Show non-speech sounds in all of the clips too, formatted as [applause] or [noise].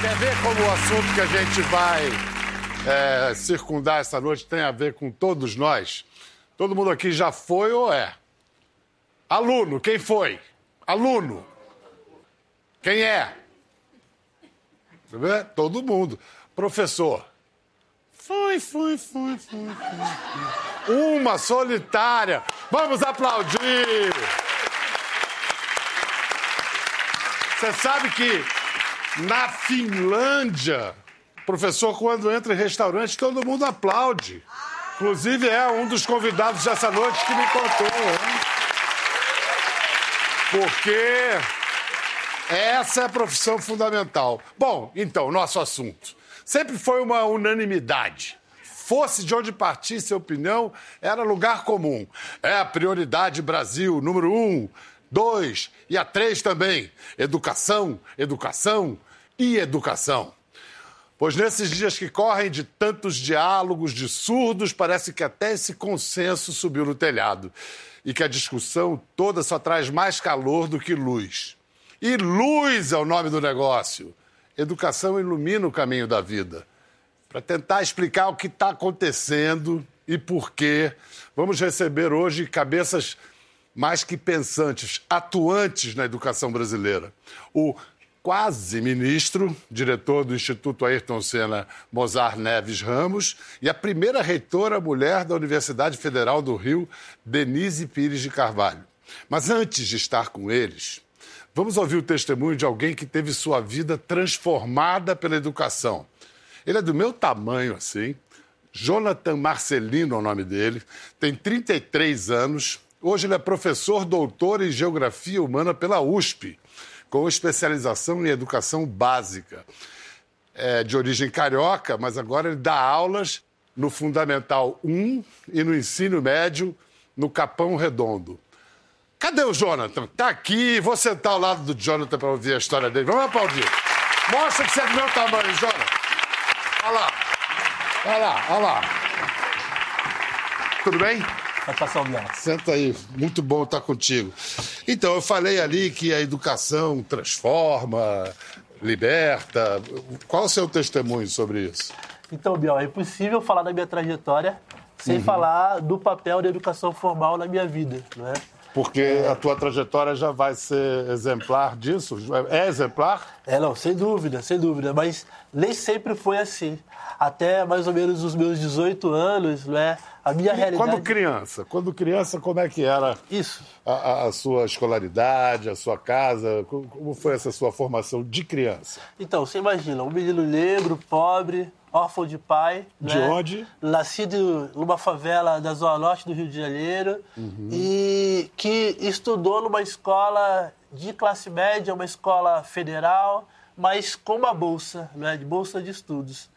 Quer ver como o assunto que a gente vai é, circundar essa noite tem a ver com todos nós? Todo mundo aqui já foi ou é? Aluno, quem foi? Aluno. Quem é? Todo mundo. Professor. Foi, foi, foi, foi, foi. Uma solitária. Vamos aplaudir. Você sabe que na Finlândia, professor, quando entra em restaurante, todo mundo aplaude. Inclusive, é um dos convidados dessa noite que me contou. Hein? Porque essa é a profissão fundamental. Bom, então, nosso assunto. Sempre foi uma unanimidade. Fosse de onde partisse a opinião, era lugar comum. É a prioridade Brasil, número um. Dois, e a três também: educação, educação e educação. Pois nesses dias que correm de tantos diálogos de surdos, parece que até esse consenso subiu no telhado. E que a discussão toda só traz mais calor do que luz. E luz é o nome do negócio. Educação ilumina o caminho da vida. Para tentar explicar o que está acontecendo e por quê, vamos receber hoje cabeças mais que pensantes, atuantes na educação brasileira. O quase ministro, diretor do Instituto Ayrton Senna Mozart Neves Ramos, e a primeira reitora mulher da Universidade Federal do Rio, Denise Pires de Carvalho. Mas antes de estar com eles, vamos ouvir o testemunho de alguém que teve sua vida transformada pela educação. Ele é do meu tamanho, assim. Jonathan Marcelino é o nome dele, tem 33 anos, Hoje ele é professor doutor em Geografia Humana pela USP, com especialização em Educação Básica. É de origem carioca, mas agora ele dá aulas no Fundamental 1 e no Ensino Médio no Capão Redondo. Cadê o Jonathan? Tá aqui, vou sentar ao lado do Jonathan para ouvir a história dele. Vamos aplaudir. Mostra que você é do meu tamanho, Jonathan. Olha lá. Olha lá, olha lá. Tudo bem? Satisfação. Senta aí, muito bom estar contigo. Então, eu falei ali que a educação transforma, liberta. Qual o seu testemunho sobre isso? Então, Biel, é impossível falar da minha trajetória sem uhum. falar do papel da educação formal na minha vida, não é? Porque a tua trajetória já vai ser exemplar disso? É exemplar? É, não, sem dúvida, sem dúvida. Mas nem sempre foi assim. Até mais ou menos os meus 18 anos, não é? A minha e realidade. Quando criança, quando criança, como é que era Isso. A, a, sua escolaridade, a sua casa? Como foi essa sua formação de criança? Então, você imagina, um menino negro, pobre, órfão de pai. De né? onde? Nascido numa favela da Zona Norte do Rio de Janeiro uhum. e que estudou numa escola de classe média, uma escola federal, mas com uma bolsa, né? de bolsa de estudos.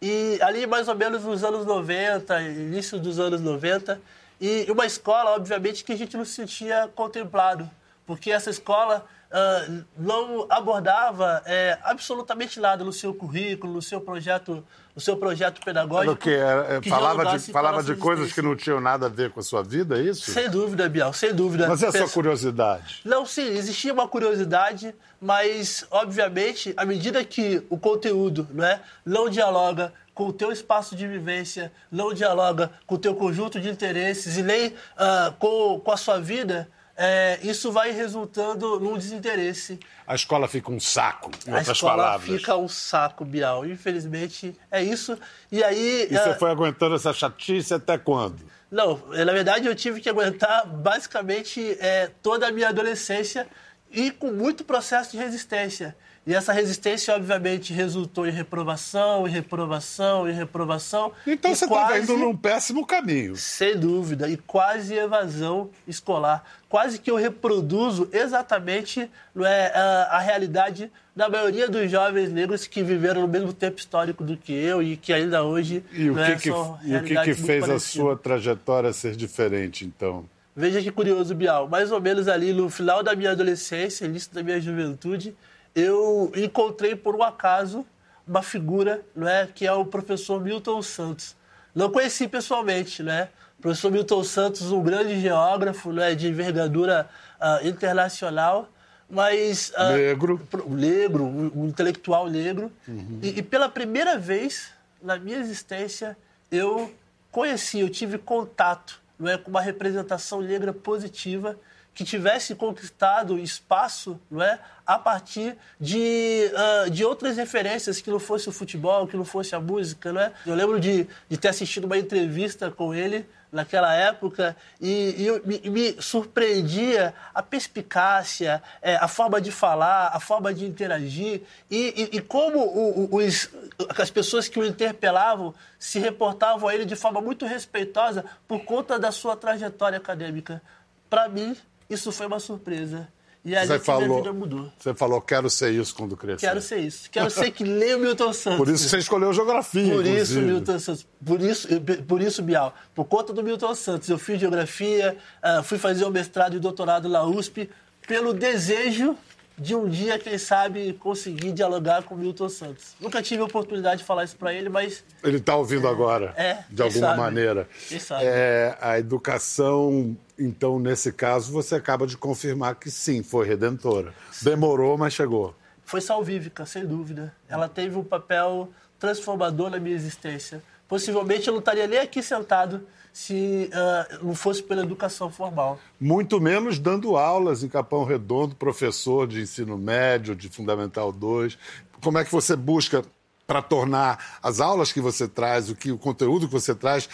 E ali, mais ou menos nos anos 90, início dos anos 90, e uma escola, obviamente, que a gente não se sentia contemplado, porque essa escola uh, não abordava é, absolutamente nada no seu currículo, no seu projeto, no seu projeto pedagógico. O quê? Que falava de, falava de coisas que não tinham nada a ver com a sua vida, é isso? Sem dúvida, Biel, sem dúvida. Mas é a sua curiosidade? Não, sim, existia uma curiosidade, mas, obviamente, à medida que o conteúdo não, é, não dialoga com o teu espaço de vivência, não dialoga com o teu conjunto de interesses e nem uh, com, com a sua vida, é, isso vai resultando num desinteresse. A escola fica um saco, em a outras escola palavras. fica um saco, Bial. Infelizmente, é isso. E aí... E você uh... foi aguentando essa chatice até quando? Não, na verdade eu tive que aguentar basicamente é, toda a minha adolescência e com muito processo de resistência. E essa resistência, obviamente, resultou em reprovação, em reprovação, em reprovação. Então você está indo num péssimo caminho. Sem dúvida. E quase evasão escolar. Quase que eu reproduzo exatamente é, a, a realidade da maioria dos jovens negros que viveram no mesmo tempo histórico do que eu e que ainda hoje. E o que, é, que, e o que, que fez parecidas. a sua trajetória ser diferente, então? Veja que curioso, Bial. Mais ou menos ali no final da minha adolescência, início da minha juventude, eu encontrei por um acaso uma figura, não é, que é o professor Milton Santos. Não conheci pessoalmente, né? Professor Milton Santos, um grande geógrafo, né, de envergadura uh, internacional, mas... Uh, negro. Negro, um, um intelectual negro. Uhum. E, e pela primeira vez na minha existência, eu conheci, eu tive contato não é, com uma representação negra positiva que tivesse conquistado espaço não é, a partir de, uh, de outras referências que não fosse o futebol, que não fosse a música. Não é? Eu lembro de, de ter assistido uma entrevista com ele naquela época e, e eu, me, me, surpreendia a perspicácia, é, a forma de falar, a forma de interagir e, e, e como o, o, os, as pessoas que o interpelavam se reportavam a ele de forma muito respeitosa por conta da sua trajetória acadêmica. Para mim, isso foi uma surpresa. E a você falou, minha vida mudou. Você falou, quero ser isso quando crescer. Quero ser isso. Quero ser que lê o Milton Santos. Por isso você escolheu geografia, Por inclusive. isso, Milton Santos. Por isso, por isso, Bial. Por conta do Milton Santos. Eu fiz geografia, ah, fui fazer o mestrado e doutorado na USP pelo desejo de um dia, quem sabe, conseguir dialogar com o Milton Santos. Nunca tive a oportunidade de falar isso para ele, mas... Ele está ouvindo é, agora, é, de alguma sabe, maneira. Quem sabe. É, a educação, então, nesse caso, você acaba de confirmar que sim, foi redentora. Demorou, mas chegou. Foi salvífica, sem dúvida. Ela teve um papel transformador na minha existência. Possivelmente eu não estaria nem aqui sentado se uh, não fosse pela educação formal. Muito menos dando aulas em Capão Redondo, professor de ensino médio, de Fundamental 2. Como é que você busca para tornar as aulas que você traz, o, que, o conteúdo que você traz,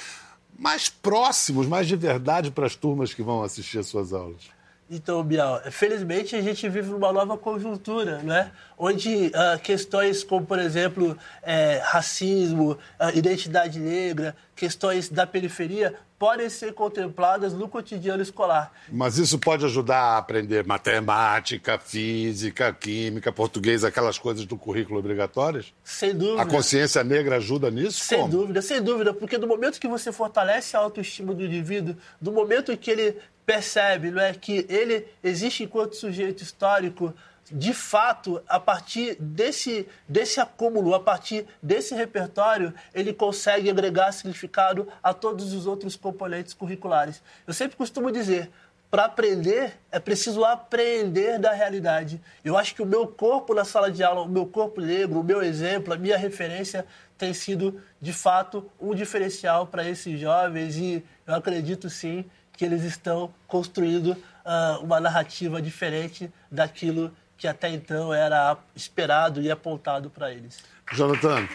mais próximos, mais de verdade para as turmas que vão assistir às suas aulas? Então, Bial, felizmente a gente vive numa nova conjuntura, né? onde uh, questões como, por exemplo, é, racismo, uh, identidade negra, questões da periferia podem ser contempladas no cotidiano escolar. Mas isso pode ajudar a aprender matemática, física, química, português, aquelas coisas do currículo obrigatórias? Sem dúvida. A consciência negra ajuda nisso? Sem Como? dúvida, sem dúvida, porque do momento que você fortalece a autoestima do indivíduo, do momento que ele percebe não é, que ele existe enquanto sujeito histórico, de fato, a partir desse, desse acúmulo, a partir desse repertório, ele consegue agregar significado a todos os outros componentes curriculares. Eu sempre costumo dizer, para aprender é preciso aprender da realidade. Eu acho que o meu corpo na sala de aula, o meu corpo negro, o meu exemplo, a minha referência tem sido, de fato, um diferencial para esses jovens e eu acredito sim que eles estão construindo uh, uma narrativa diferente daquilo que até então era esperado e apontado para eles. Jonathan,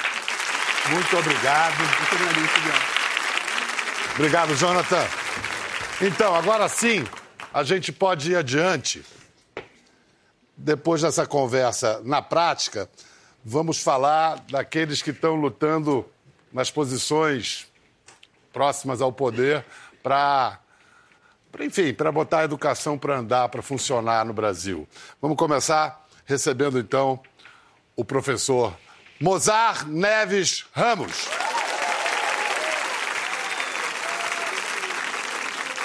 muito obrigado. Muito obrigado. Obrigado, Jonathan. Então, agora sim, a gente pode ir adiante. Depois dessa conversa na prática, vamos falar daqueles que estão lutando nas posições próximas ao poder para enfim, para botar a educação para andar, para funcionar no Brasil. Vamos começar recebendo então o professor Mozart Neves Ramos.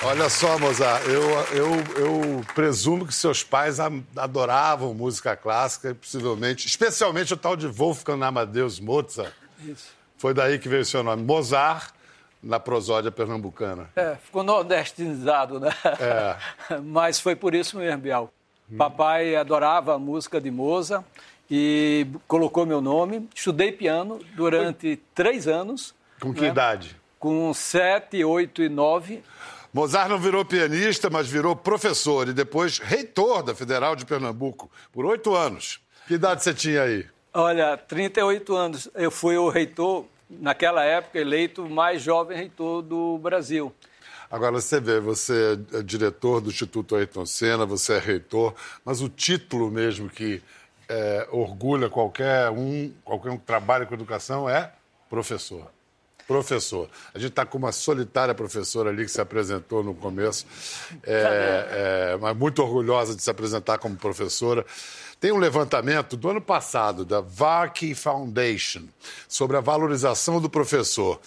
Olha só, Mozart, eu, eu, eu presumo que seus pais adoravam música clássica, possivelmente, especialmente o tal de Wolfgang Amadeus Mozart. Isso. Foi daí que veio o seu nome. Mozart na prosódia pernambucana. É, ficou nordestinizado, né? É. [laughs] Mas foi por isso mesmo, Bial. Hum. Papai adorava a música de Moza e colocou meu nome. Estudei piano durante foi... três anos. Com que né? idade? Com sete, oito e nove. Mozart não virou pianista, mas virou professor e depois reitor da Federal de Pernambuco por oito anos. Que idade você tinha aí? Olha, 38 anos. Eu fui o reitor naquela época, eleito mais jovem reitor do Brasil. Agora, você vê, você é diretor do Instituto Ayrton Senna, você é reitor, mas o título mesmo que é, orgulha qualquer um, qualquer um que trabalha com educação é professor. Professor. A gente está com uma solitária professora ali que se apresentou no começo, é, é, mas muito orgulhosa de se apresentar como professora. Tem um levantamento do ano passado da VARC Foundation sobre a valorização do professor.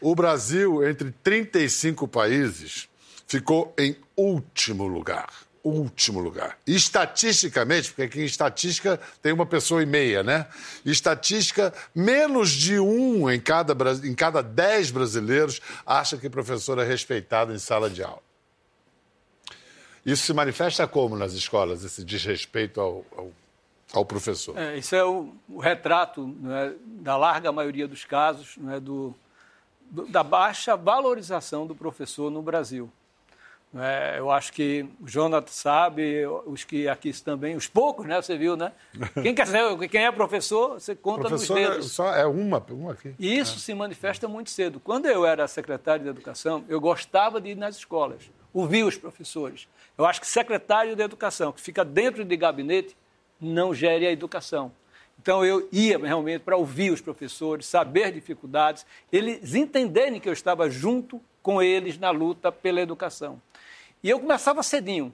O Brasil, entre 35 países, ficou em último lugar. último lugar. Estatisticamente, porque aqui em estatística tem uma pessoa e meia, né? Estatística, menos de um em cada, em cada dez brasileiros acha que professor é respeitado em sala de aula. Isso se manifesta como nas escolas, esse desrespeito ao, ao, ao professor? É, isso é o, o retrato é, da larga maioria dos casos é, do, do, da baixa valorização do professor no Brasil. É, eu acho que o Jonathan sabe, os que aqui também, os poucos, né? Você viu, né? Quem quer saber, quem é professor, você conta professor nos é dedos. Só é uma, uma aqui. E isso é. se manifesta muito cedo. Quando eu era secretário de Educação, eu gostava de ir nas escolas, ouvir os professores. Eu acho que secretário de Educação, que fica dentro de gabinete, não gere a educação. Então eu ia realmente para ouvir os professores, saber dificuldades, eles entenderem que eu estava junto com eles na luta pela educação. E eu começava cedinho.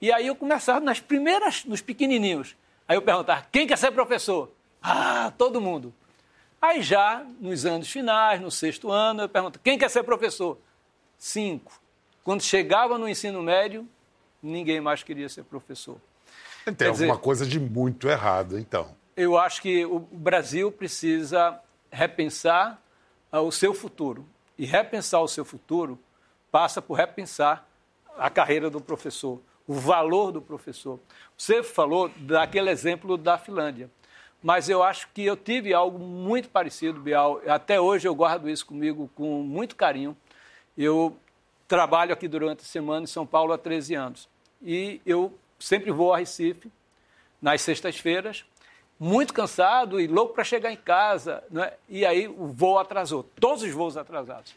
E aí eu começava nas primeiras, nos pequenininhos. Aí eu perguntava, quem quer ser professor? Ah, todo mundo. Aí já, nos anos finais, no sexto ano, eu pergunto, quem quer ser professor? Cinco. Quando chegava no ensino médio, ninguém mais queria ser professor. [laughs] Tem Quer alguma dizer, coisa de muito errado, então. Eu acho que o Brasil precisa repensar ah, o seu futuro. E repensar o seu futuro passa por repensar a carreira do professor, o valor do professor. Você falou daquele exemplo da Finlândia, mas eu acho que eu tive algo muito parecido, Bial. Até hoje eu guardo isso comigo com muito carinho. Eu trabalho aqui durante a semana em São Paulo há 13 anos e eu sempre vou a Recife nas sextas-feiras, muito cansado e louco para chegar em casa, né? e aí o voo atrasou, todos os voos atrasados.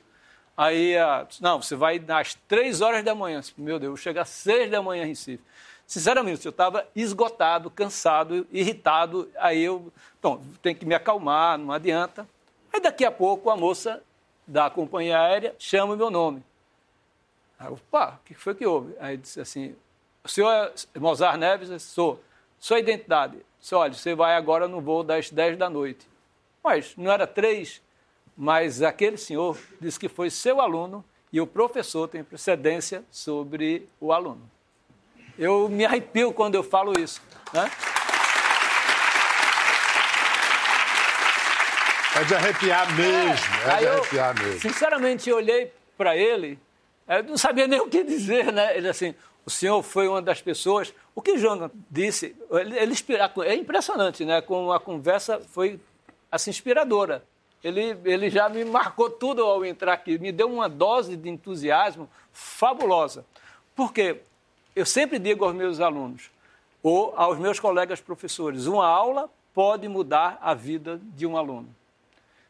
Aí, não, você vai às três horas da manhã. Meu Deus, chega às seis da manhã em Recife. Sinceramente, eu estava esgotado, cansado, irritado. Aí eu, bom, tenho que me acalmar, não adianta. Aí daqui a pouco a moça da companhia aérea chama o meu nome. Aí pá, o que foi que houve? Aí disse assim, o senhor é Mozart Neves? Sou. Sua identidade? Disse, olha, você vai agora no voo das dez da noite. Mas não era três? mas aquele senhor disse que foi seu aluno e o professor tem precedência sobre o aluno. Eu me arrepio quando eu falo isso. Né? É de arrepiar mesmo, é, é de arrepiar eu, mesmo. Sinceramente, eu olhei para ele, eu não sabia nem o que dizer, né? Ele assim, o senhor foi uma das pessoas. O que Jonas disse, ele, ele é impressionante, né? Como a conversa foi assim inspiradora ele, ele já me marcou tudo ao entrar aqui, me deu uma dose de entusiasmo fabulosa. Porque eu sempre digo aos meus alunos, ou aos meus colegas professores, uma aula pode mudar a vida de um aluno.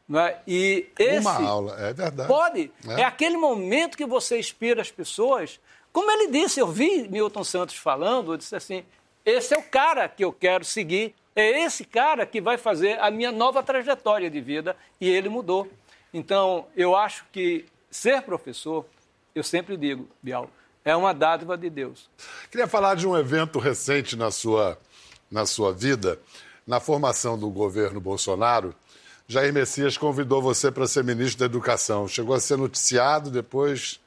Não é? E esse uma aula, é verdade. Pode. É. é aquele momento que você inspira as pessoas. Como ele disse, eu vi Milton Santos falando, eu disse assim, esse é o cara que eu quero seguir é esse cara que vai fazer a minha nova trajetória de vida e ele mudou. Então, eu acho que ser professor, eu sempre digo, Bial, é uma dádiva de Deus. Queria falar de um evento recente na sua, na sua vida, na formação do governo Bolsonaro. Jair Messias convidou você para ser ministro da Educação. Chegou a ser noticiado depois.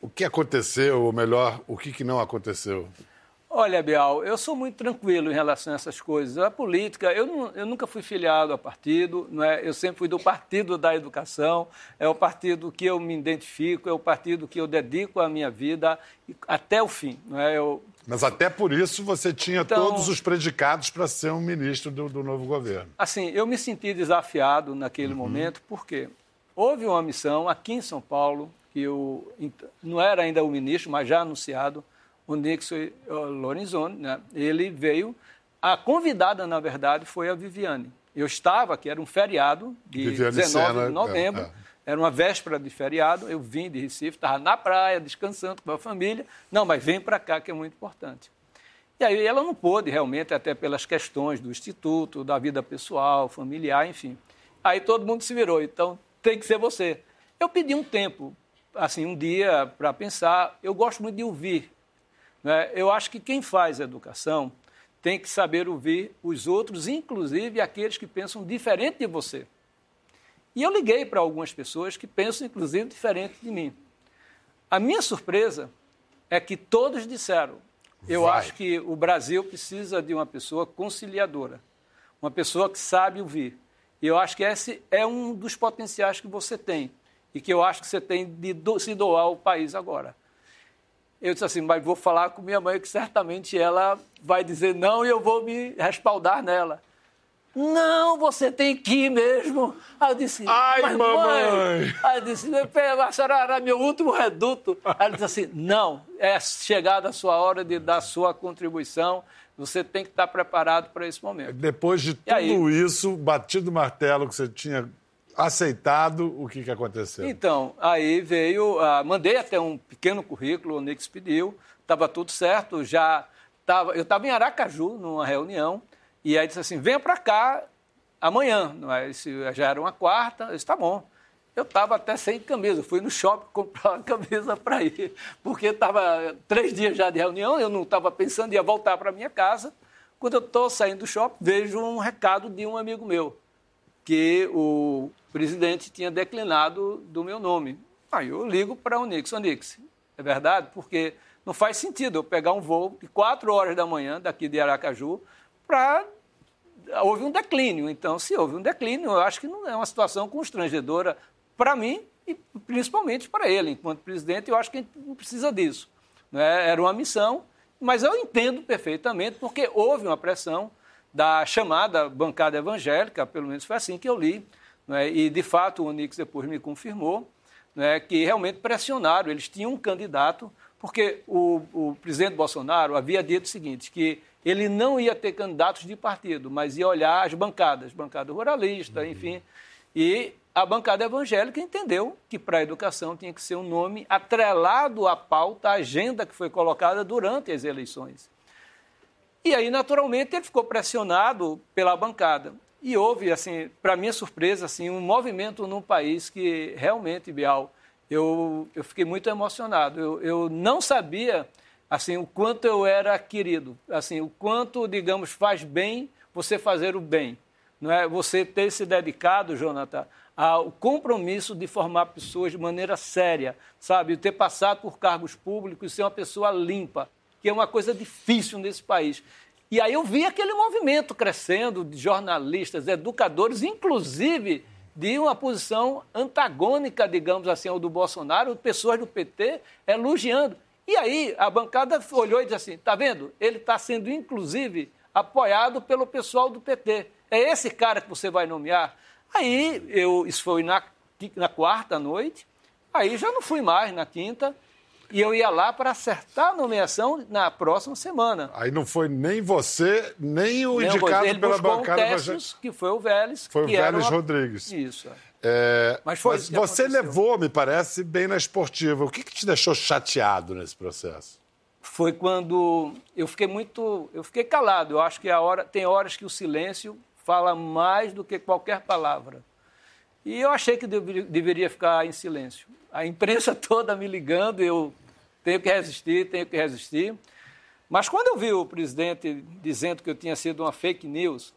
O que aconteceu, ou melhor, o que, que não aconteceu? Olha, Bial, eu sou muito tranquilo em relação a essas coisas. A política, eu, não, eu nunca fui filiado a partido, não é? eu sempre fui do Partido da Educação, é o partido que eu me identifico, é o partido que eu dedico a minha vida até o fim. Não é? eu... Mas até por isso você tinha então, todos os predicados para ser um ministro do, do, novo governo. Assim, eu me senti desafiado naquele uhum. momento, porque houve uma missão aqui em São Paulo, que eu não era ainda o ministro, mas já anunciado, o Nixon Lorenzoni, né, ele veio. A convidada, na verdade, foi a Viviane. Eu estava aqui, era um feriado de Viviane 19 Sena, de novembro. É, é. Era uma véspera de feriado, eu vim de Recife, estava na praia, descansando com a família. Não, mas vem para cá, que é muito importante. E aí ela não pôde, realmente, até pelas questões do instituto, da vida pessoal, familiar, enfim. Aí todo mundo se virou, então tem que ser você. Eu pedi um tempo, assim, um dia para pensar. Eu gosto muito de ouvir né? Eu acho que quem faz educação tem que saber ouvir os outros, inclusive aqueles que pensam diferente de você. E eu liguei para algumas pessoas que pensam, inclusive, diferente de mim. A minha surpresa é que todos disseram. Eu Vai. acho que o Brasil precisa de uma pessoa conciliadora, uma pessoa que sabe ouvir. E eu acho que esse é um dos potenciais que você tem e que eu acho que você tem de do, se doar ao país agora. Eu disse assim, mas vou falar com minha mãe que certamente ela vai dizer não e eu vou me respaldar nela. Não, você tem que ir mesmo. Aí eu disse, ai, mas mamãe. Mãe. Aí eu disse, a senhora era meu último reduto. Aí ela disse assim, não, é chegada a sua hora de dar sua contribuição. Você tem que estar preparado para esse momento. Depois de tudo aí, isso, batido o martelo que você tinha aceitado, o que, que aconteceu? Então, aí veio, uh, mandei até um pequeno currículo, o Nix pediu, estava tudo certo, já estava, eu estava em Aracaju, numa reunião, e aí disse assim, venha para cá amanhã, é? já era uma quarta, eu disse, tá bom. Eu estava até sem camisa, fui no shopping [laughs] comprar uma camisa para ir, porque estava três dias já de reunião, eu não estava pensando, ia voltar para minha casa. Quando eu estou saindo do shopping, vejo um recado de um amigo meu, que o presidente tinha declinado do meu nome. Aí eu ligo para o Nix. O Nix, é verdade? Porque não faz sentido eu pegar um voo de quatro horas da manhã daqui de Aracaju para houve um declínio. Então, se houve um declínio, eu acho que não é uma situação constrangedora para mim e principalmente para ele. Enquanto presidente, eu acho que a gente não precisa disso. Né? Era uma missão, mas eu entendo perfeitamente, porque houve uma pressão da chamada bancada evangélica, pelo menos foi assim que eu li, né? e de fato o Onix depois me confirmou, né, que realmente pressionaram, eles tinham um candidato, porque o, o presidente Bolsonaro havia dito o seguinte, que ele não ia ter candidatos de partido, mas ia olhar as bancadas, bancada ruralista, uhum. enfim. E a bancada evangélica entendeu que para a educação tinha que ser um nome atrelado à pauta, à agenda que foi colocada durante as eleições. E aí, naturalmente, ele ficou pressionado pela bancada. E houve, assim, para minha surpresa, assim, um movimento num país que realmente, Bial, eu, eu fiquei muito emocionado. Eu, eu não sabia assim o quanto eu era querido, assim o quanto, digamos, faz bem você fazer o bem, não é? Você ter se dedicado, Jonathan, ao compromisso de formar pessoas de maneira séria, sabe, ter passado por cargos públicos e ser uma pessoa limpa, que é uma coisa difícil nesse país. E aí eu vi aquele movimento crescendo de jornalistas, educadores, inclusive de uma posição antagônica, digamos assim, ao do Bolsonaro, pessoas do PT elogiando. E aí a bancada olhou e disse assim: está vendo? Ele está sendo, inclusive, apoiado pelo pessoal do PT. É esse cara que você vai nomear? Aí eu, isso foi na, na quarta noite, aí já não fui mais na quinta. E eu ia lá para acertar a nomeação na próxima semana. Aí não foi nem você, nem o nem indicado ele pela bancada. Um Tessos, que foi o Vélez. Foi o Vélez uma... Rodrigues. Isso. É, mas foi mas você aconteceu. levou, me parece, bem na esportiva. O que, que te deixou chateado nesse processo? Foi quando eu fiquei muito, eu fiquei calado. Eu acho que a hora tem horas que o silêncio fala mais do que qualquer palavra. E eu achei que deveria ficar em silêncio. A imprensa [laughs] toda me ligando, eu tenho que resistir, tenho que resistir. Mas quando eu vi o presidente dizendo que eu tinha sido uma fake news,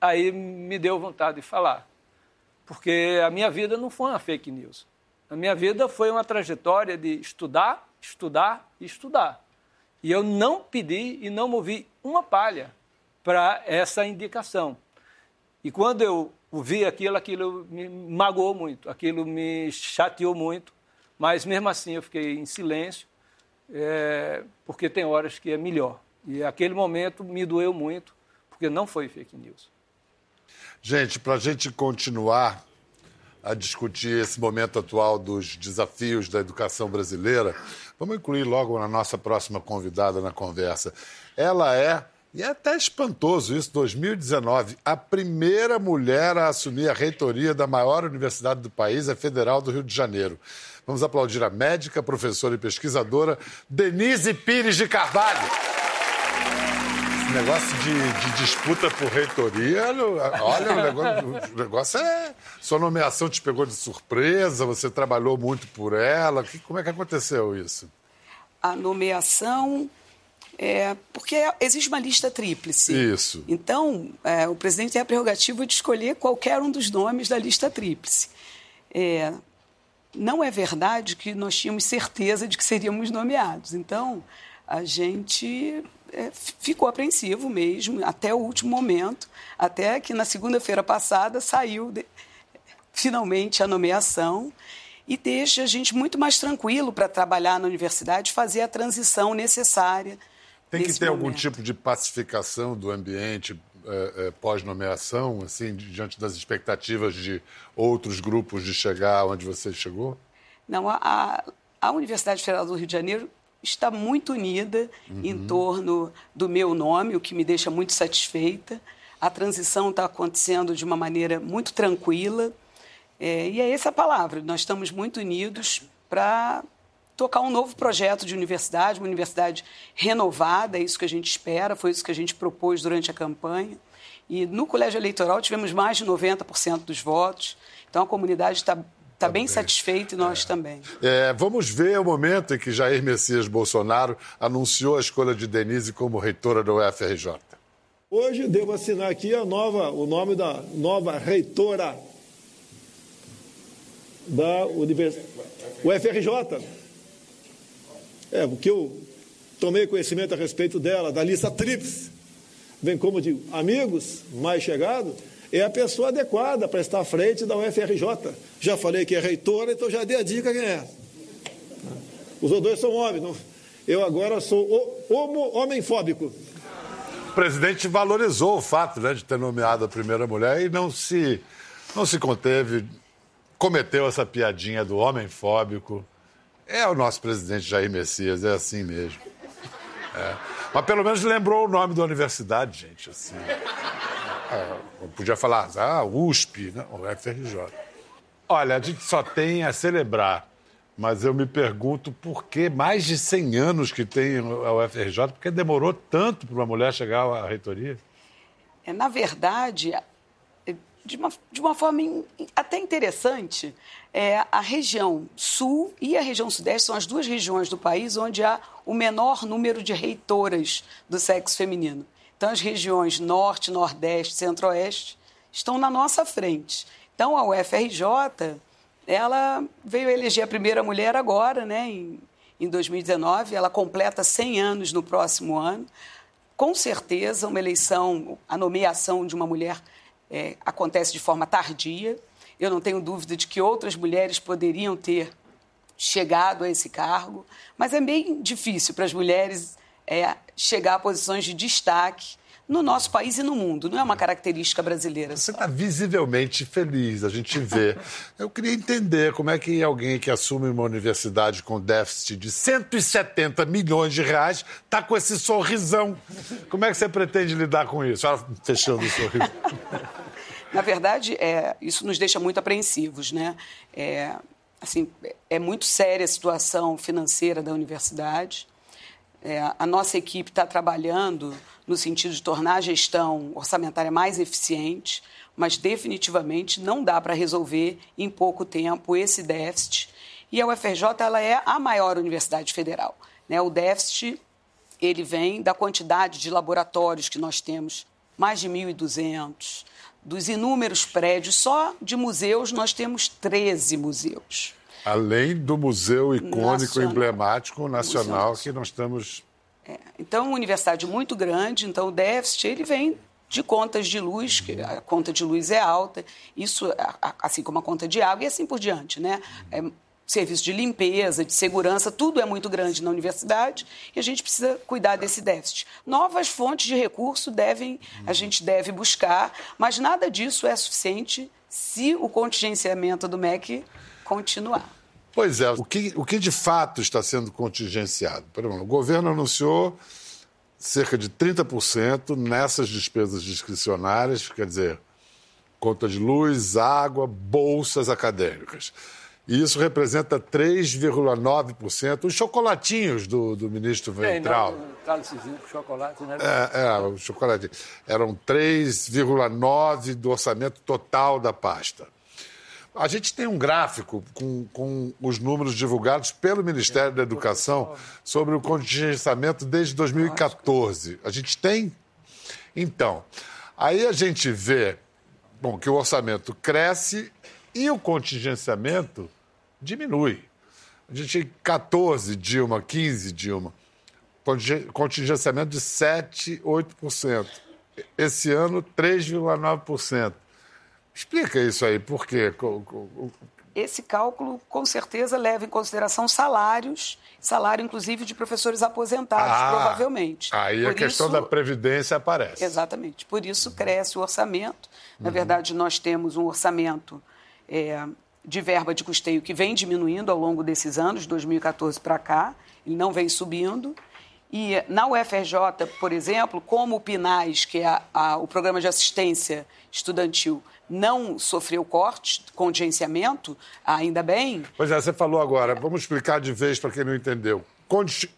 aí me deu vontade de falar. Porque a minha vida não foi uma fake news. A minha vida foi uma trajetória de estudar, estudar e estudar. E eu não pedi e não movi uma palha para essa indicação. E quando eu vi aquilo, aquilo me magoou muito, aquilo me chateou muito, mas mesmo assim eu fiquei em silêncio, é, porque tem horas que é melhor. E aquele momento me doeu muito, porque não foi fake news. Gente, para a gente continuar a discutir esse momento atual dos desafios da educação brasileira, vamos incluir logo na nossa próxima convidada na conversa. Ela é, e é até espantoso isso, 2019, a primeira mulher a assumir a reitoria da maior universidade do país, a Federal do Rio de Janeiro. Vamos aplaudir a médica, professora e pesquisadora Denise Pires de Carvalho negócio de, de, disputa por reitoria, olha, o negócio, o negócio, é. Sua nomeação te pegou de surpresa, você trabalhou muito por ela. Como é que aconteceu isso? A nomeação. É, porque existe uma lista tríplice. Isso. Então, é, o presidente tem a prerrogativa de escolher qualquer um dos nomes da lista tríplice. É, não é verdade que nós tínhamos certeza de que seríamos nomeados. Então, a gente é, ficou apreensivo mesmo, até o último momento, até que na segunda-feira passada saiu de, finalmente a nomeação e deixa a gente muito mais tranquilo para trabalhar na universidade, fazer a transição necessária. Tem que ter momento. algum tipo de pacificação do ambiente é, é, pós-nomeação, assim, diante das expectativas de outros grupos de chegar onde você chegou? Não, a, a Universidade Federal do Rio de Janeiro está muito unida uhum. em torno do meu nome, o que me deixa muito satisfeita. A transição está acontecendo de uma maneira muito tranquila. É, e é essa a palavra. Nós estamos muito unidos para tocar um novo projeto de universidade, uma universidade renovada, é isso que a gente espera, foi isso que a gente propôs durante a campanha. E no colégio eleitoral tivemos mais de 90% dos votos, então a comunidade está está bem, bem satisfeita e nós é. também. É, vamos ver o momento em que Jair Messias Bolsonaro anunciou a escolha de Denise como reitora da UFRJ. Hoje devo assinar aqui a nova, o nome da nova reitora da Universidade UFRJ. É, o que eu tomei conhecimento a respeito dela, da lista TRIPS, vem como de amigos mais chegados, é a pessoa adequada para estar à frente da UFRJ. Já falei que é reitora, então já dei a dica quem é. Os dois são homens. Não? Eu agora sou homo, homem fóbico. O presidente valorizou o fato né, de ter nomeado a primeira mulher e não se, não se conteve, cometeu essa piadinha do homem fóbico. É o nosso presidente Jair Messias, é assim mesmo. É. Mas pelo menos lembrou o nome da universidade, gente. Assim. É, podia falar, ah, USP, não, FRJ. Olha, a gente só tem a celebrar, mas eu me pergunto por que mais de 100 anos que tem a UFRJ, por que demorou tanto para uma mulher chegar à reitoria? É, na verdade, de uma, de uma forma in, até interessante, é, a região sul e a região sudeste são as duas regiões do país onde há o menor número de reitoras do sexo feminino. Então, as regiões norte, nordeste, centro-oeste estão na nossa frente. Então, a UFRJ, ela veio eleger a primeira mulher agora, né, em, em 2019, ela completa 100 anos no próximo ano. Com certeza, uma eleição, a nomeação de uma mulher é, acontece de forma tardia. Eu não tenho dúvida de que outras mulheres poderiam ter chegado a esse cargo, mas é bem difícil para as mulheres é, chegar a posições de destaque no nosso país e no mundo. Não é uma característica brasileira. Você está visivelmente feliz, a gente vê. [laughs] Eu queria entender como é que alguém que assume uma universidade com déficit de 170 milhões de reais está com esse sorrisão. Como é que você pretende lidar com isso? Ela fechando o sorriso. [laughs] Na verdade, é, isso nos deixa muito apreensivos, né? É, assim, é muito séria a situação financeira da universidade. É, a nossa equipe está trabalhando no sentido de tornar a gestão orçamentária mais eficiente, mas definitivamente não dá para resolver em pouco tempo esse déficit. E a UFRJ ela é a maior universidade federal. Né? O déficit ele vem da quantidade de laboratórios que nós temos, mais de 1.200, dos inúmeros prédios. Só de museus nós temos 13 museus. Além do museu icônico, nacional. emblemático nacional Museu. que nós estamos. É, então, uma universidade muito grande, então o déficit ele vem de contas de luz, que a conta de luz é alta, isso assim como a conta de água e assim por diante, né? É, serviço de limpeza, de segurança, tudo é muito grande na universidade e a gente precisa cuidar desse déficit. Novas fontes de recurso devem, a gente deve buscar, mas nada disso é suficiente se o contingenciamento do MEC continuar. Pois é, o que, o que de fato está sendo contingenciado? o governo anunciou cerca de 30% nessas despesas discricionárias, quer dizer, conta de luz, água, bolsas acadêmicas. E isso representa 3,9%. Os chocolatinhos do, do ministro Ventral. Cálicezinho chocolate, né? É, é, o chocolate. Eram 3,9% do orçamento total da pasta. A gente tem um gráfico com, com os números divulgados pelo Ministério da Educação sobre o contingenciamento desde 2014. A gente tem? Então, aí a gente vê bom, que o orçamento cresce e o contingenciamento diminui. A gente tinha 14 Dilma, 15 Dilma. Contingenciamento de 7, 8%. Esse ano, 3,9%. Explica isso aí, por quê? Esse cálculo, com certeza, leva em consideração salários, salário, inclusive, de professores aposentados, ah, provavelmente. Aí Por a questão da Previdência aparece. Exatamente. Por isso cresce o orçamento. Na uhum. verdade, nós temos um orçamento é, de verba de custeio que vem diminuindo ao longo desses anos, de 2014 para cá, ele não vem subindo. E na UFRJ, por exemplo, como o PINAS, que é a, a, o Programa de Assistência Estudantil, não sofreu corte, contingenciamento, ainda bem. Pois é, você falou agora, vamos explicar de vez para quem não entendeu.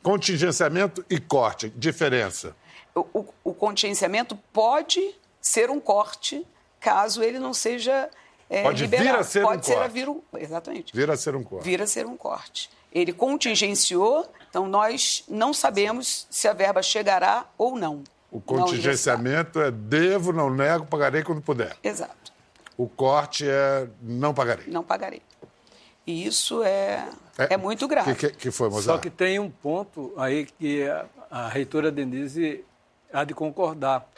Contingenciamento e corte, diferença. O, o, o contingenciamento pode ser um corte caso ele não seja é, pode liberado. vir a ser pode um ser corte. A vir um, exatamente. Vir a ser um corte. Vir a ser um corte. Ele contingenciou, então nós não sabemos se a verba chegará ou não. O contingenciamento é devo, não nego, pagarei quando puder. Exato. O corte é não pagarei. Não pagarei. E isso é, é, é muito grave. O que, que, foi, Mozart? Só que tem um ponto aí que a, a reitora Denise há de concordar.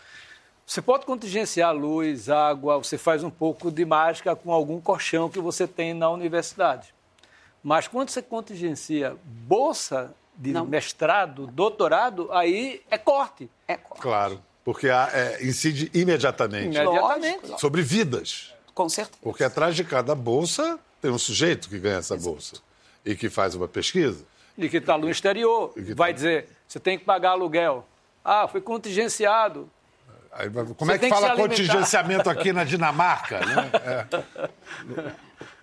Você pode contingenciar luz, água, você faz um pouco de mágica com algum colchão que você tem na universidade. Mas quando você contingencia bolsa de Não. mestrado, doutorado, aí é corte. É corte. Claro. Porque há, é, incide imediatamente. Imediatamente. Sobre vidas. Com certeza. Porque atrás de cada bolsa tem um sujeito que ganha essa Exato. bolsa e que faz uma pesquisa. E que está no exterior. Vai tá... dizer, você tem que pagar aluguel. Ah, foi contingenciado. Aí, como você é que fala contingenciamento aqui na Dinamarca? Né?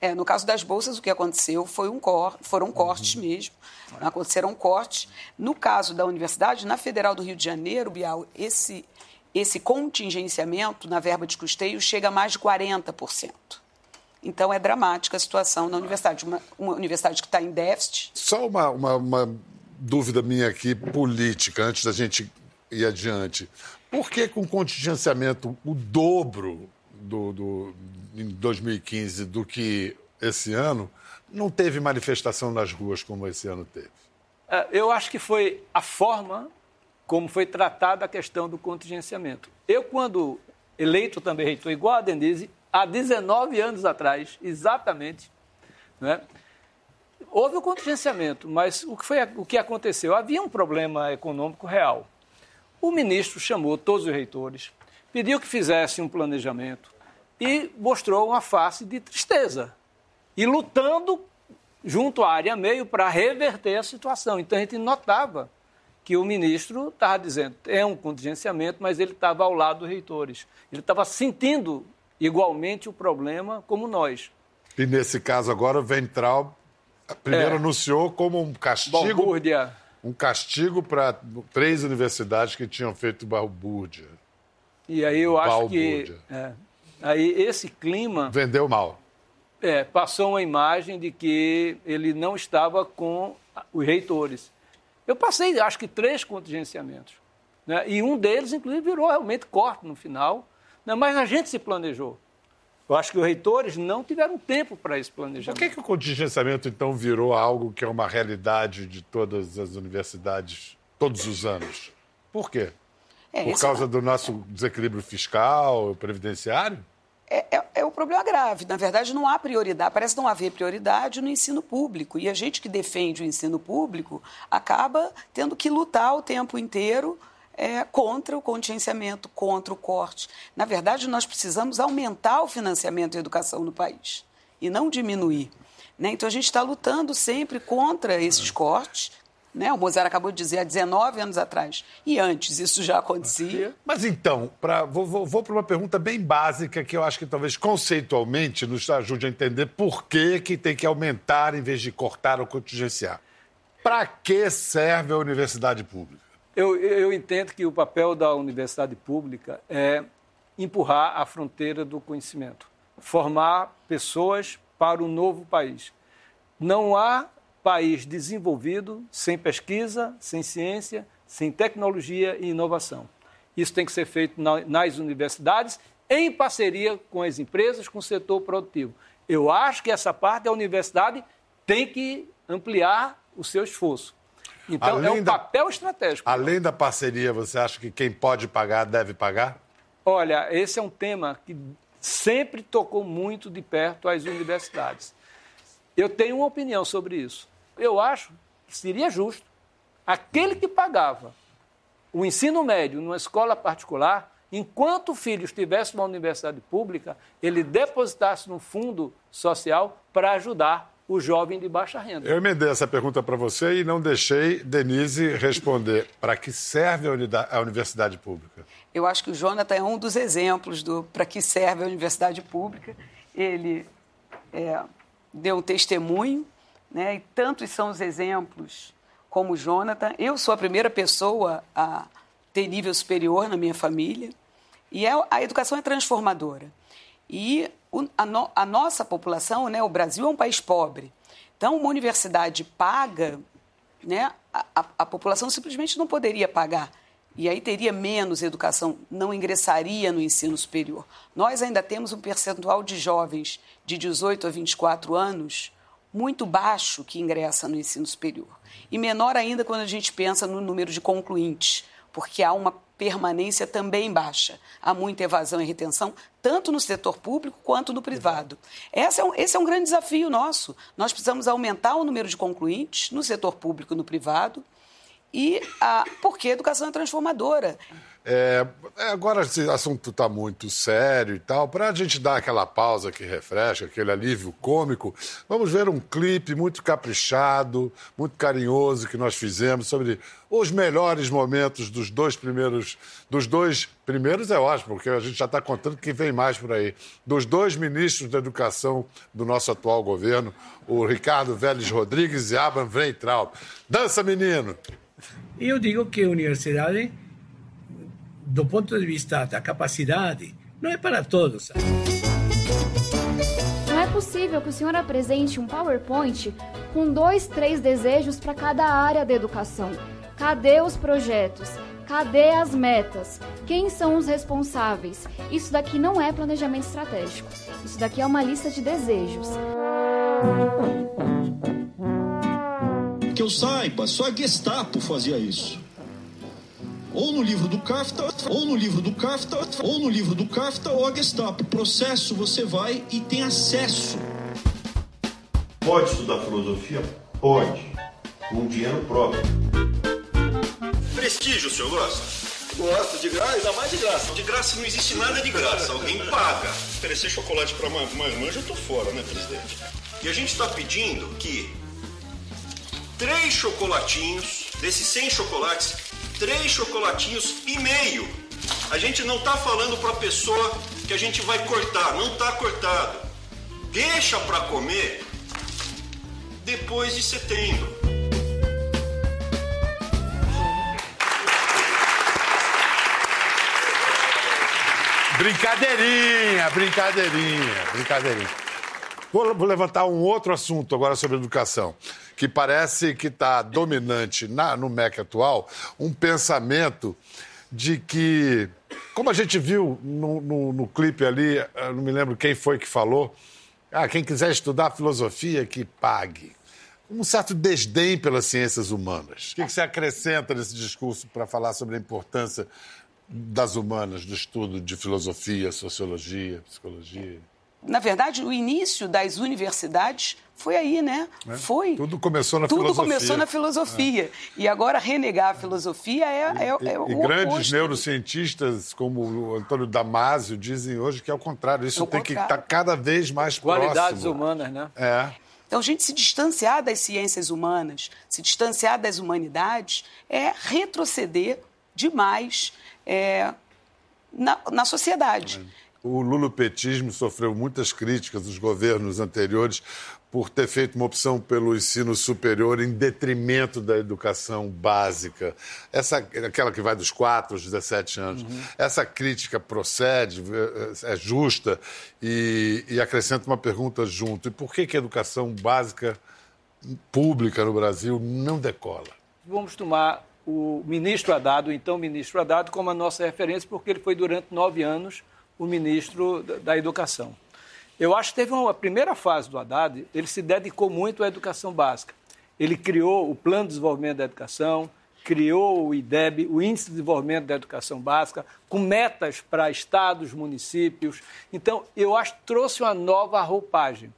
É. é. no caso das bolsas, o que aconteceu foi um cor, foram cortes uhum. mesmo. Aconteceram cortes. No caso da universidade, na Federal do Rio de Janeiro, Bial, esse esse contingenciamento na verba de custeio chega a mais de 40%. Então é dramática a situação na universidade. Uma, uma universidade que está em déficit. Só uma, uma, uma, dúvida minha aqui, política, antes da gente ir adiante. Por que com contingenciamento o dobro do, do, em 2015 do que esse ano, não teve manifestação nas ruas como esse ano teve? É, eu acho que foi a forma como foi tratada a questão do contingenciamento. Eu, quando eleito também reitor, igual a Denise, há 19 anos atrás, exatamente, né, houve o contingenciamento, mas o que, foi, o que aconteceu? Havia um problema econômico real. O ministro chamou todos os reitores, pediu que fizessem um planejamento e mostrou uma face de tristeza e lutando junto à área meio para reverter a situação. Então a gente notava que o ministro estava dizendo é um contingenciamento, mas ele estava ao lado dos reitores. Ele estava sentindo igualmente o problema como nós. E nesse caso agora o Ventral primeiro é. anunciou como um castigo. Balbúrdia. Um castigo para três universidades que tinham feito balbúrdia. E aí eu acho balbúrdia. que é, aí esse clima vendeu mal. É, passou uma imagem de que ele não estava com os reitores. Eu passei, acho que, três contingenciamentos. Né? E um deles, inclusive, virou realmente corte no final, né? mas a gente se planejou. Eu acho que os reitores não tiveram tempo para esse planejamento. Por que, que o contingenciamento, então, virou algo que é uma realidade de todas as universidades todos os anos? Por quê? É, Por causa do nosso desequilíbrio fiscal, previdenciário? É, é, é o problema grave. Na verdade, não há prioridade, parece não haver prioridade no ensino público. E a gente que defende o ensino público acaba tendo que lutar o tempo inteiro é, contra o contingenciamento, contra o corte. Na verdade, nós precisamos aumentar o financiamento da educação no país e não diminuir. Né? Então, a gente está lutando sempre contra esses cortes, né? O Mozart acabou de dizer há 19 anos atrás. E antes isso já acontecia. Mas então, pra, vou, vou, vou para uma pergunta bem básica que eu acho que talvez conceitualmente nos ajude a entender por que, que tem que aumentar em vez de cortar ou contingenciar. Para que serve a universidade pública? Eu, eu entendo que o papel da universidade pública é empurrar a fronteira do conhecimento, formar pessoas para o novo país. Não há país desenvolvido sem pesquisa, sem ciência, sem tecnologia e inovação. Isso tem que ser feito nas universidades, em parceria com as empresas, com o setor produtivo. Eu acho que essa parte a universidade tem que ampliar o seu esforço. Então, além é um da, papel estratégico. Além da parceria, você acha que quem pode pagar deve pagar? Olha, esse é um tema que sempre tocou muito de perto as universidades. Eu tenho uma opinião sobre isso. Eu acho que seria justo aquele que pagava o ensino médio numa escola particular, enquanto o filho estivesse numa universidade pública, ele depositasse no fundo social para ajudar o jovem de baixa renda. Eu emendei essa pergunta para você e não deixei Denise responder. Para que serve a universidade pública? Eu acho que o Jonathan é um dos exemplos do para que serve a universidade pública. Ele é, deu um testemunho, né, e tantos são os exemplos como Jonathan. Eu sou a primeira pessoa a ter nível superior na minha família. E é, a educação é transformadora. E a, no, a nossa população, né, o Brasil é um país pobre. Então, uma universidade paga, né, a, a, a população simplesmente não poderia pagar. E aí teria menos educação, não ingressaria no ensino superior. Nós ainda temos um percentual de jovens de 18 a 24 anos muito baixo que ingressa no ensino superior. E menor ainda quando a gente pensa no número de concluintes, porque há uma permanência também baixa. Há muita evasão e retenção, tanto no setor público quanto no privado. Esse é, um, esse é um grande desafio nosso. Nós precisamos aumentar o número de concluintes no setor público e no privado, e a, porque a educação é transformadora. É, é, agora esse assunto está muito sério e tal. Para a gente dar aquela pausa que refresca, aquele alívio cômico, vamos ver um clipe muito caprichado, muito carinhoso que nós fizemos sobre os melhores momentos dos dois primeiros. Dos dois primeiros é ótimo, porque a gente já está contando que vem mais por aí. Dos dois ministros da educação do nosso atual governo, o Ricardo Vélez Rodrigues e Abraham Weintraub. Dança, menino! Eu digo que a universidade do ponto de vista da capacidade, não é para todos. Não é possível que o senhor apresente um PowerPoint com dois, três desejos para cada área da educação. Cadê os projetos? Cadê as metas? Quem são os responsáveis? Isso daqui não é planejamento estratégico. Isso daqui é uma lista de desejos. Eu saiba, só a Gestapo fazia isso ou no livro do Kafta, ou no livro do Kafta, ou no livro do Kafta ou a Gestapo. Processo você vai e tem acesso. Pode estudar filosofia? Pode. Com dinheiro próprio. Prestígio, o senhor gosta? Gosto, de graça, ainda mais de graça. De graça não existe nada de graça, alguém paga. Oferecer chocolate para uma, uma irmã, já tô fora, né, presidente? E a gente está pedindo que três chocolatinhos, desses 100 chocolates, três chocolatinhos e meio. A gente não está falando para a pessoa que a gente vai cortar, não está cortado. Deixa para comer depois de setembro. Brincadeirinha, brincadeirinha, brincadeirinha. Vou, vou levantar um outro assunto agora sobre educação que parece que está dominante na, no MEC atual, um pensamento de que, como a gente viu no, no, no clipe ali, não me lembro quem foi que falou, ah, quem quiser estudar filosofia, que pague. Um certo desdém pelas ciências humanas. O que, você acrescenta nesse discurso para falar sobre a importância das humanas, do estudo de filosofia, sociologia, psicologia? Na verdade, o início das universidades foi aí, né? É. Foi. Tudo começou na Tudo filosofia. Tudo começou na filosofia. É. E agora renegar a filosofia é, é, é e, o E grandes oposto. neurocientistas, como o Antônio Damasio, dizem hoje que é o contrário. Isso tem contrário. que estar cada vez mais Qualidades próximo. humanas, né? É. Então, a gente se distanciar das ciências humanas, se distanciar das humanidades, é retroceder demais é, na, na sociedade. O lulopetismo sofreu muitas críticas dos governos anteriores por ter feito uma opção pelo ensino superior em detrimento da educação básica. Essa, aquela que vai dos 4 aos 17 anos. Uhum. Essa crítica procede, é justa e, e, acrescenta uma pergunta junto. E por que, que a educação básica pública no Brasil não decola? Vamos tomar o ministro Haddad, o então ministro Haddad, como a nossa referência, porque ele foi durante nove anos o ministro da Educação. Eu acho que teve uma primeira fase do Haddad, ele se dedicou muito à educação básica. Ele criou o Plano de Desenvolvimento da Educação, criou o IDEB, o Índice de Desenvolvimento da Educação Básica, com metas para estados, municípios. Então, eu acho que trouxe uma nova roupagem.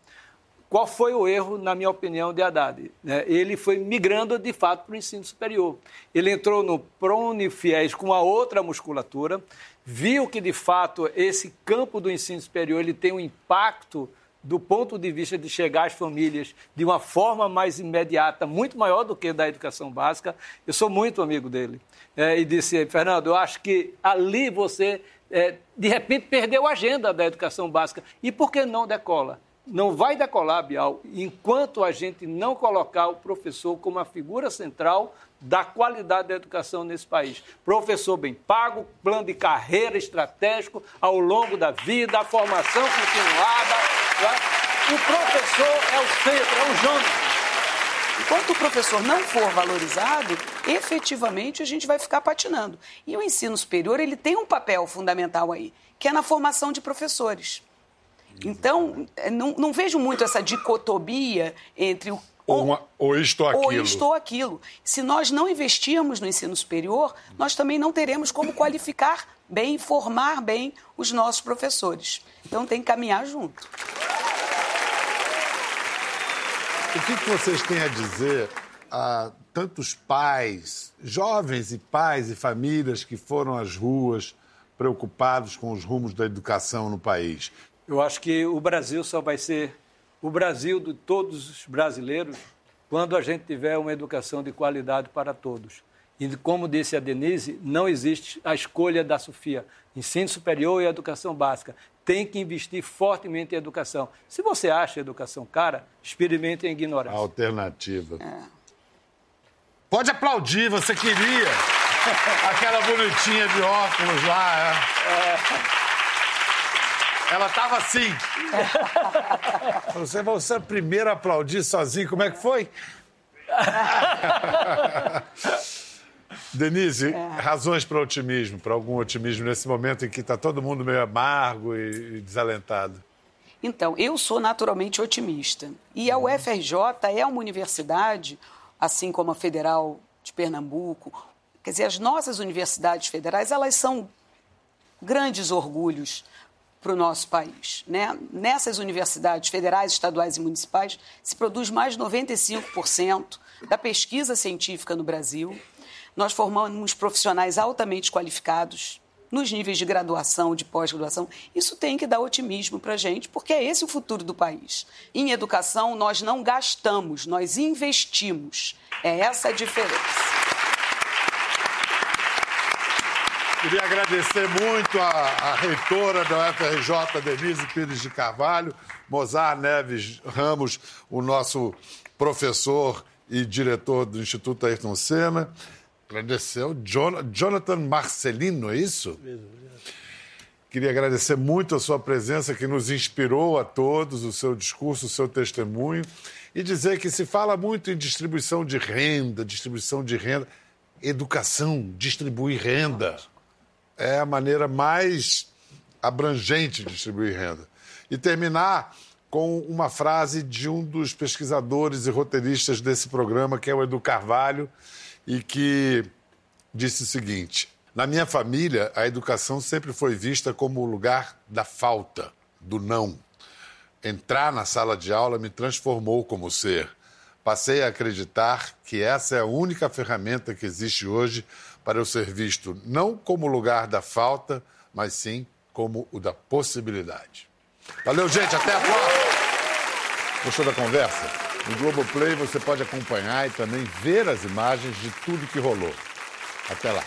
Qual foi o erro, na minha opinião, de Haddad? Né, ele foi migrando, de fato, para o ensino superior. Ele entrou no ProUnifiéis com uma outra musculatura, viu que, de fato, esse campo do ensino superior ele tem um impacto do ponto de vista de chegar às famílias de uma forma mais imediata, muito maior do que da educação básica. Eu sou muito amigo dele. É, e disse, Fernando, eu acho que ali você, é, de repente, perdeu a agenda da educação básica. E por que não decola? Não vai decolar, Bial, enquanto a gente não colocar o professor como a figura central da qualidade da educação nesse país. Professor bem pago, plano de carreira estratégico ao longo da vida, a formação continuada o professor é o centro, é o Jonas. Enquanto o professor não for valorizado, efetivamente a gente vai ficar patinando. E o ensino superior ele tem um papel fundamental aí, que é na formação de professores. Então, é, não, não vejo muito essa dicotomia entre o ou, uma, ou isto ou aquilo. Ou isto ou aquilo. Se nós não investirmos no ensino superior, nós também não teremos como qualificar bem, formar bem os nossos professores. Então tem que caminhar junto. O que, que vocês têm a dizer a tantos pais, jovens e pais e famílias que foram às ruas preocupados com os rumos da educação no país? Eu acho que o Brasil só vai ser o Brasil de todos os brasileiros quando a gente tiver uma educação de qualidade para todos. E como disse a Denise, não existe a escolha da Sofia. Ensino superior e educação básica. Tem que investir fortemente em educação. Se você acha a educação cara, experimente em ignorância. Alternativa. É. Pode aplaudir, você queria. Aquela bonitinha de óculos lá. É. É. Ela estava assim. [laughs] Você vai ser a primeira a aplaudir sozinho. Como é que foi? [laughs] Denise, é. razões para otimismo, para algum otimismo nesse momento em que está todo mundo meio amargo e, desalentado? Então, eu sou naturalmente otimista. E a UFRJ é uma universidade, assim como a Federal de Pernambuco. Quer dizer, as nossas universidades federais, elas são grandes orgulhos para o nosso país. Né? Nessas universidades federais, estaduais e municipais, se produz mais de 95% da pesquisa científica no Brasil. Nós formamos profissionais altamente qualificados nos níveis de graduação, de pós-graduação. Isso tem que dar otimismo para a gente, porque é esse o futuro do país. Em educação, nós não gastamos, nós investimos. É essa a diferença. Queria agradecer muito a, a reitora da UFRJ, Denise Pires de Carvalho, Mozart Neves Ramos, o nosso professor e diretor do Instituto Ayrton Senna. Agradecer ao Jonathan Marcelino, é isso? Queria agradecer muito a sua presença, que nos inspirou a todos, o seu discurso, o seu testemunho, e dizer que se fala muito em distribuição de renda, distribuição de renda, educação, distribuir renda é a maneira mais abrangente de distribuir renda. E terminar com uma frase de um dos pesquisadores e roteiristas desse programa, que é o Edu Carvalho, e que disse o seguinte: Na minha família, a educação sempre foi vista como o lugar da falta, do não. Entrar na sala de aula me transformou como ser. Passei a acreditar que essa é a única ferramenta que existe hoje para eu ser visto não como lugar da falta, mas sim como o da possibilidade. Valeu, gente. Até a próxima. Gostou da conversa? No Globoplay você pode acompanhar e também ver as imagens de tudo que rolou. Até lá.